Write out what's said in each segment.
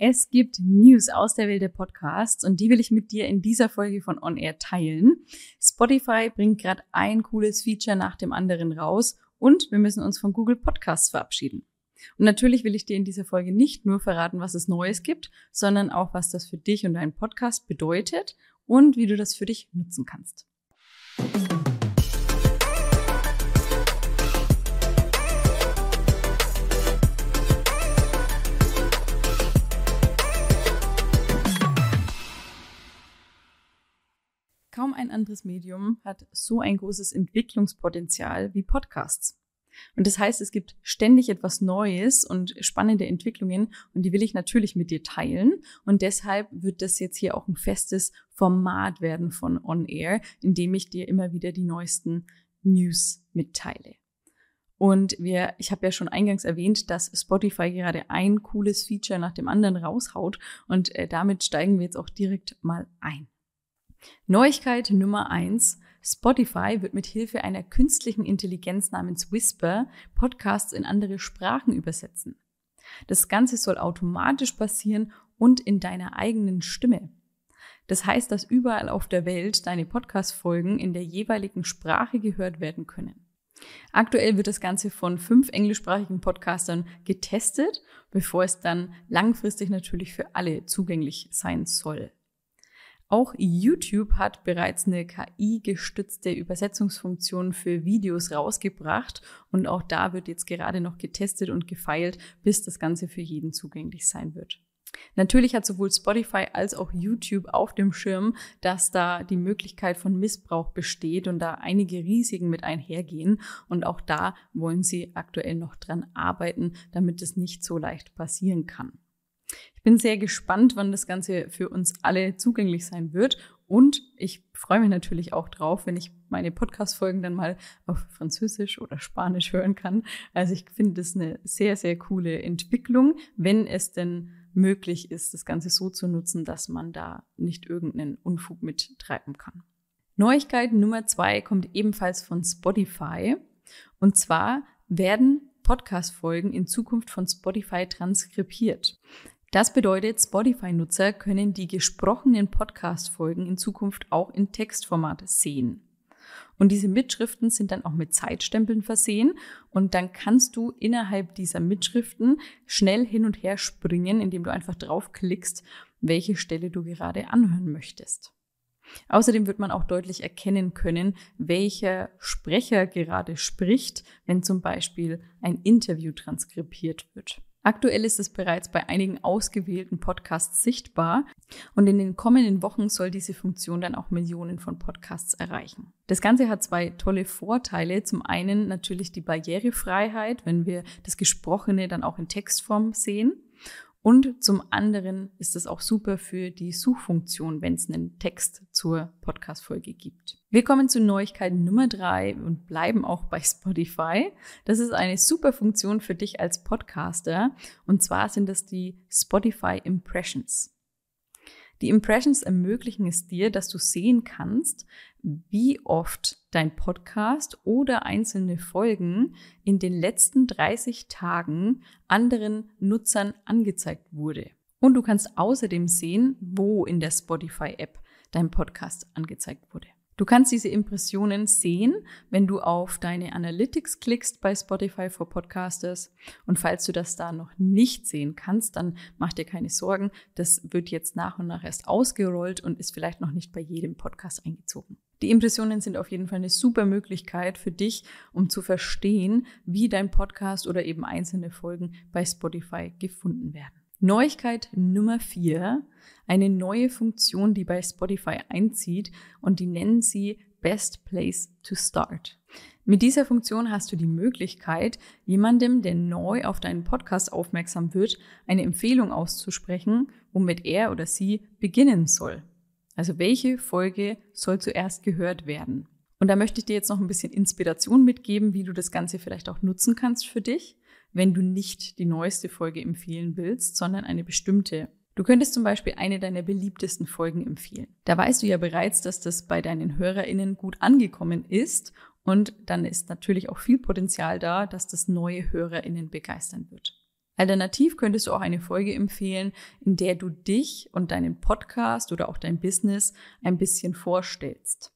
Es gibt News aus der Welt der Podcasts und die will ich mit dir in dieser Folge von On Air teilen. Spotify bringt gerade ein cooles Feature nach dem anderen raus und wir müssen uns von Google Podcasts verabschieden. Und natürlich will ich dir in dieser Folge nicht nur verraten, was es Neues gibt, sondern auch, was das für dich und deinen Podcast bedeutet und wie du das für dich nutzen kannst. Ein anderes Medium hat so ein großes Entwicklungspotenzial wie Podcasts. Und das heißt, es gibt ständig etwas Neues und spannende Entwicklungen und die will ich natürlich mit dir teilen. Und deshalb wird das jetzt hier auch ein festes Format werden von On Air, in dem ich dir immer wieder die neuesten News mitteile. Und wir, ich habe ja schon eingangs erwähnt, dass Spotify gerade ein cooles Feature nach dem anderen raushaut und äh, damit steigen wir jetzt auch direkt mal ein. Neuigkeit Nummer eins: Spotify wird mit Hilfe einer künstlichen Intelligenz namens Whisper Podcasts in andere Sprachen übersetzen. Das Ganze soll automatisch passieren und in deiner eigenen Stimme. Das heißt, dass überall auf der Welt deine Podcast-Folgen in der jeweiligen Sprache gehört werden können. Aktuell wird das Ganze von fünf englischsprachigen Podcastern getestet, bevor es dann langfristig natürlich für alle zugänglich sein soll. Auch YouTube hat bereits eine KI-gestützte Übersetzungsfunktion für Videos rausgebracht und auch da wird jetzt gerade noch getestet und gefeilt, bis das Ganze für jeden zugänglich sein wird. Natürlich hat sowohl Spotify als auch YouTube auf dem Schirm, dass da die Möglichkeit von Missbrauch besteht und da einige Risiken mit einhergehen. Und auch da wollen sie aktuell noch dran arbeiten, damit es nicht so leicht passieren kann. Bin sehr gespannt, wann das Ganze für uns alle zugänglich sein wird. Und ich freue mich natürlich auch drauf, wenn ich meine Podcast-Folgen dann mal auf Französisch oder Spanisch hören kann. Also ich finde das eine sehr, sehr coole Entwicklung, wenn es denn möglich ist, das Ganze so zu nutzen, dass man da nicht irgendeinen Unfug mittreiben kann. Neuigkeit Nummer zwei kommt ebenfalls von Spotify. Und zwar werden Podcast-Folgen in Zukunft von Spotify transkribiert. Das bedeutet, Spotify-Nutzer können die gesprochenen Podcast-Folgen in Zukunft auch in Textformat sehen. Und diese Mitschriften sind dann auch mit Zeitstempeln versehen und dann kannst du innerhalb dieser Mitschriften schnell hin und her springen, indem du einfach draufklickst, welche Stelle du gerade anhören möchtest. Außerdem wird man auch deutlich erkennen können, welcher Sprecher gerade spricht, wenn zum Beispiel ein Interview transkribiert wird. Aktuell ist es bereits bei einigen ausgewählten Podcasts sichtbar und in den kommenden Wochen soll diese Funktion dann auch Millionen von Podcasts erreichen. Das Ganze hat zwei tolle Vorteile. Zum einen natürlich die Barrierefreiheit, wenn wir das Gesprochene dann auch in Textform sehen. Und zum anderen ist es auch super für die Suchfunktion, wenn es einen Text zur Podcast-Folge gibt. Wir kommen zu Neuigkeit Nummer drei und bleiben auch bei Spotify. Das ist eine super Funktion für dich als Podcaster. Und zwar sind das die Spotify Impressions. Die Impressions ermöglichen es dir, dass du sehen kannst, wie oft dein Podcast oder einzelne Folgen in den letzten 30 Tagen anderen Nutzern angezeigt wurde. Und du kannst außerdem sehen, wo in der Spotify-App dein Podcast angezeigt wurde. Du kannst diese Impressionen sehen, wenn du auf deine Analytics klickst bei Spotify for Podcasters. Und falls du das da noch nicht sehen kannst, dann mach dir keine Sorgen. Das wird jetzt nach und nach erst ausgerollt und ist vielleicht noch nicht bei jedem Podcast eingezogen. Die Impressionen sind auf jeden Fall eine super Möglichkeit für dich, um zu verstehen, wie dein Podcast oder eben einzelne Folgen bei Spotify gefunden werden. Neuigkeit Nummer vier, eine neue Funktion, die bei Spotify einzieht und die nennen sie Best Place to Start. Mit dieser Funktion hast du die Möglichkeit, jemandem, der neu auf deinen Podcast aufmerksam wird, eine Empfehlung auszusprechen, womit er oder sie beginnen soll. Also welche Folge soll zuerst gehört werden? Und da möchte ich dir jetzt noch ein bisschen Inspiration mitgeben, wie du das Ganze vielleicht auch nutzen kannst für dich wenn du nicht die neueste Folge empfehlen willst, sondern eine bestimmte. Du könntest zum Beispiel eine deiner beliebtesten Folgen empfehlen. Da weißt du ja bereits, dass das bei deinen HörerInnen gut angekommen ist und dann ist natürlich auch viel Potenzial da, dass das neue HörerInnen begeistern wird. Alternativ könntest du auch eine Folge empfehlen, in der du dich und deinen Podcast oder auch dein Business ein bisschen vorstellst.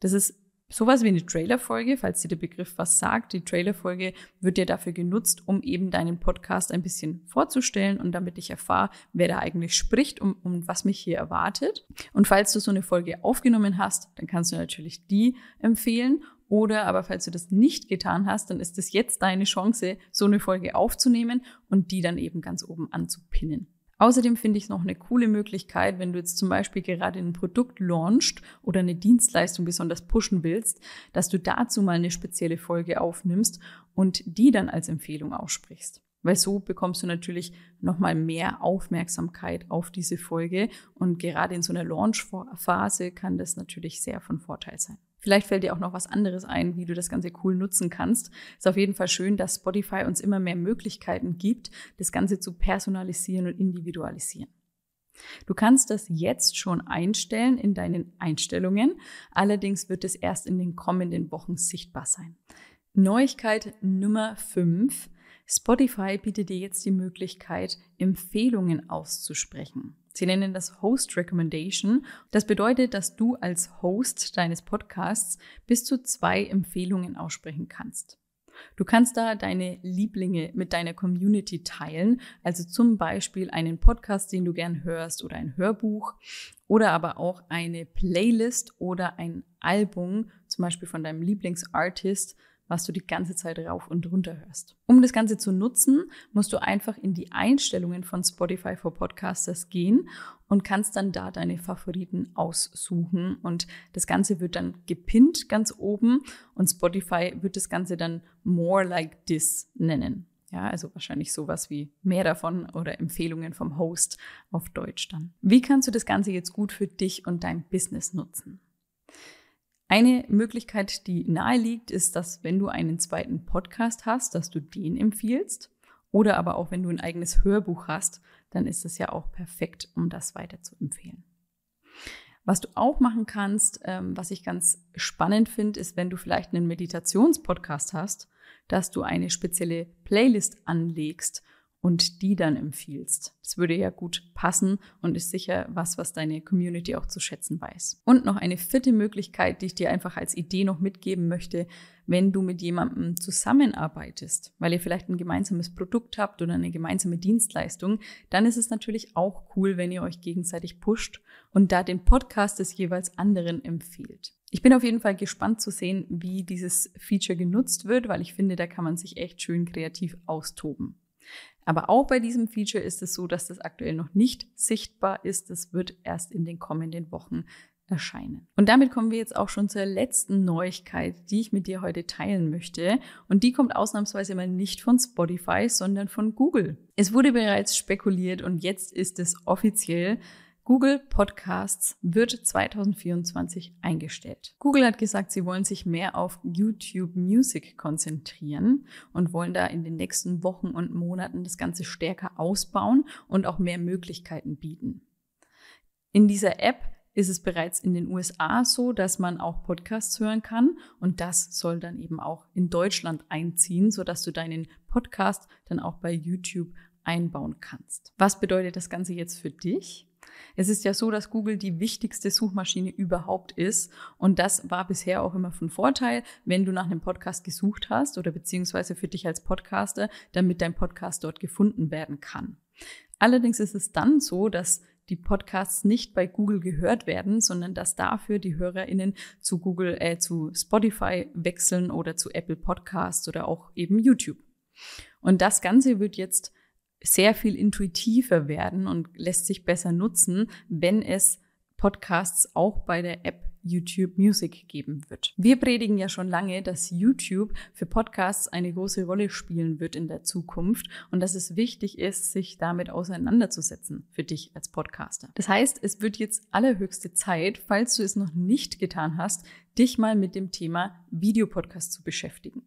Das ist sowas wie eine Trailerfolge, falls dir der Begriff was sagt. Die Trailerfolge wird dir dafür genutzt, um eben deinen Podcast ein bisschen vorzustellen und damit ich erfahre, wer da eigentlich spricht und, und was mich hier erwartet. Und falls du so eine Folge aufgenommen hast, dann kannst du natürlich die empfehlen. Oder aber falls du das nicht getan hast, dann ist es jetzt deine Chance, so eine Folge aufzunehmen und die dann eben ganz oben anzupinnen. Außerdem finde ich es noch eine coole Möglichkeit, wenn du jetzt zum Beispiel gerade ein Produkt launchst oder eine Dienstleistung besonders pushen willst, dass du dazu mal eine spezielle Folge aufnimmst und die dann als Empfehlung aussprichst. Weil so bekommst du natürlich nochmal mehr Aufmerksamkeit auf diese Folge und gerade in so einer Launch-Phase kann das natürlich sehr von Vorteil sein. Vielleicht fällt dir auch noch was anderes ein, wie du das Ganze cool nutzen kannst. Ist auf jeden Fall schön, dass Spotify uns immer mehr Möglichkeiten gibt, das Ganze zu personalisieren und individualisieren. Du kannst das jetzt schon einstellen in deinen Einstellungen. Allerdings wird es erst in den kommenden Wochen sichtbar sein. Neuigkeit Nummer 5. Spotify bietet dir jetzt die Möglichkeit, Empfehlungen auszusprechen. Sie nennen das Host Recommendation. Das bedeutet, dass du als Host deines Podcasts bis zu zwei Empfehlungen aussprechen kannst. Du kannst da deine Lieblinge mit deiner Community teilen, also zum Beispiel einen Podcast, den du gern hörst oder ein Hörbuch oder aber auch eine Playlist oder ein Album, zum Beispiel von deinem Lieblingsartist, was du die ganze Zeit rauf und runter hörst. Um das Ganze zu nutzen, musst du einfach in die Einstellungen von Spotify for Podcasters gehen und kannst dann da deine Favoriten aussuchen. Und das Ganze wird dann gepinnt ganz oben und Spotify wird das Ganze dann More Like This nennen. Ja, also wahrscheinlich sowas wie mehr davon oder Empfehlungen vom Host auf Deutsch dann. Wie kannst du das Ganze jetzt gut für dich und dein Business nutzen? Eine Möglichkeit, die nahe liegt, ist, dass wenn du einen zweiten Podcast hast, dass du den empfiehlst. Oder aber auch wenn du ein eigenes Hörbuch hast, dann ist es ja auch perfekt, um das weiter zu empfehlen. Was du auch machen kannst, ähm, was ich ganz spannend finde, ist, wenn du vielleicht einen Meditationspodcast hast, dass du eine spezielle Playlist anlegst und die dann empfiehlst. Das würde ja gut passen und ist sicher was, was deine Community auch zu schätzen weiß. Und noch eine vierte Möglichkeit, die ich dir einfach als Idee noch mitgeben möchte, wenn du mit jemandem zusammenarbeitest, weil ihr vielleicht ein gemeinsames Produkt habt oder eine gemeinsame Dienstleistung, dann ist es natürlich auch cool, wenn ihr euch gegenseitig pusht und da den Podcast des jeweils anderen empfiehlt. Ich bin auf jeden Fall gespannt zu sehen, wie dieses Feature genutzt wird, weil ich finde, da kann man sich echt schön kreativ austoben. Aber auch bei diesem Feature ist es so, dass das aktuell noch nicht sichtbar ist. Das wird erst in den kommenden Wochen erscheinen. Und damit kommen wir jetzt auch schon zur letzten Neuigkeit, die ich mit dir heute teilen möchte. Und die kommt ausnahmsweise mal nicht von Spotify, sondern von Google. Es wurde bereits spekuliert und jetzt ist es offiziell. Google Podcasts wird 2024 eingestellt. Google hat gesagt, sie wollen sich mehr auf YouTube Music konzentrieren und wollen da in den nächsten Wochen und Monaten das Ganze stärker ausbauen und auch mehr Möglichkeiten bieten. In dieser App ist es bereits in den USA so, dass man auch Podcasts hören kann und das soll dann eben auch in Deutschland einziehen, sodass du deinen Podcast dann auch bei YouTube einbauen kannst. Was bedeutet das Ganze jetzt für dich? Es ist ja so, dass Google die wichtigste Suchmaschine überhaupt ist. Und das war bisher auch immer von Vorteil, wenn du nach einem Podcast gesucht hast oder beziehungsweise für dich als Podcaster, damit dein Podcast dort gefunden werden kann. Allerdings ist es dann so, dass die Podcasts nicht bei Google gehört werden, sondern dass dafür die HörerInnen zu Google, äh, zu Spotify wechseln oder zu Apple Podcasts oder auch eben YouTube. Und das Ganze wird jetzt sehr viel intuitiver werden und lässt sich besser nutzen, wenn es Podcasts auch bei der App YouTube Music geben wird. Wir predigen ja schon lange, dass YouTube für Podcasts eine große Rolle spielen wird in der Zukunft und dass es wichtig ist, sich damit auseinanderzusetzen für dich als Podcaster. Das heißt, es wird jetzt allerhöchste Zeit, falls du es noch nicht getan hast, dich mal mit dem Thema Videopodcast zu beschäftigen.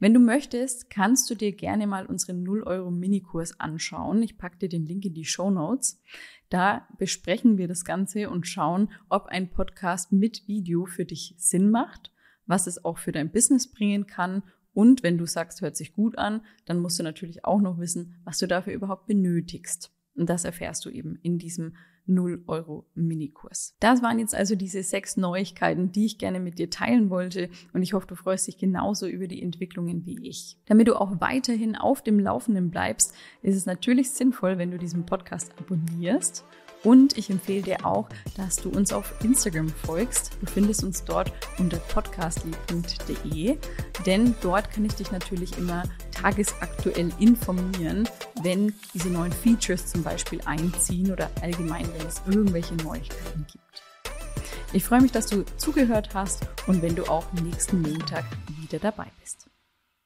Wenn du möchtest, kannst du dir gerne mal unseren 0 Euro Minikurs anschauen. Ich packe dir den Link in die Show Notes. Da besprechen wir das Ganze und schauen, ob ein Podcast mit Video für dich Sinn macht, was es auch für dein Business bringen kann Und wenn du sagst, hört sich gut an, dann musst du natürlich auch noch wissen, was du dafür überhaupt benötigst. Und das erfährst du eben in diesem 0 Euro Minikurs. Das waren jetzt also diese sechs Neuigkeiten, die ich gerne mit dir teilen wollte und ich hoffe, du freust dich genauso über die Entwicklungen wie ich. Damit du auch weiterhin auf dem Laufenden bleibst, ist es natürlich sinnvoll, wenn du diesen Podcast abonnierst und ich empfehle dir auch, dass du uns auf Instagram folgst. Du findest uns dort unter podcastly.de, denn dort kann ich dich natürlich immer tagesaktuell informieren, wenn diese neuen Features zum Beispiel einziehen oder allgemein, wenn es irgendwelche Neuigkeiten gibt. Ich freue mich, dass du zugehört hast und wenn du auch nächsten Montag wieder dabei bist.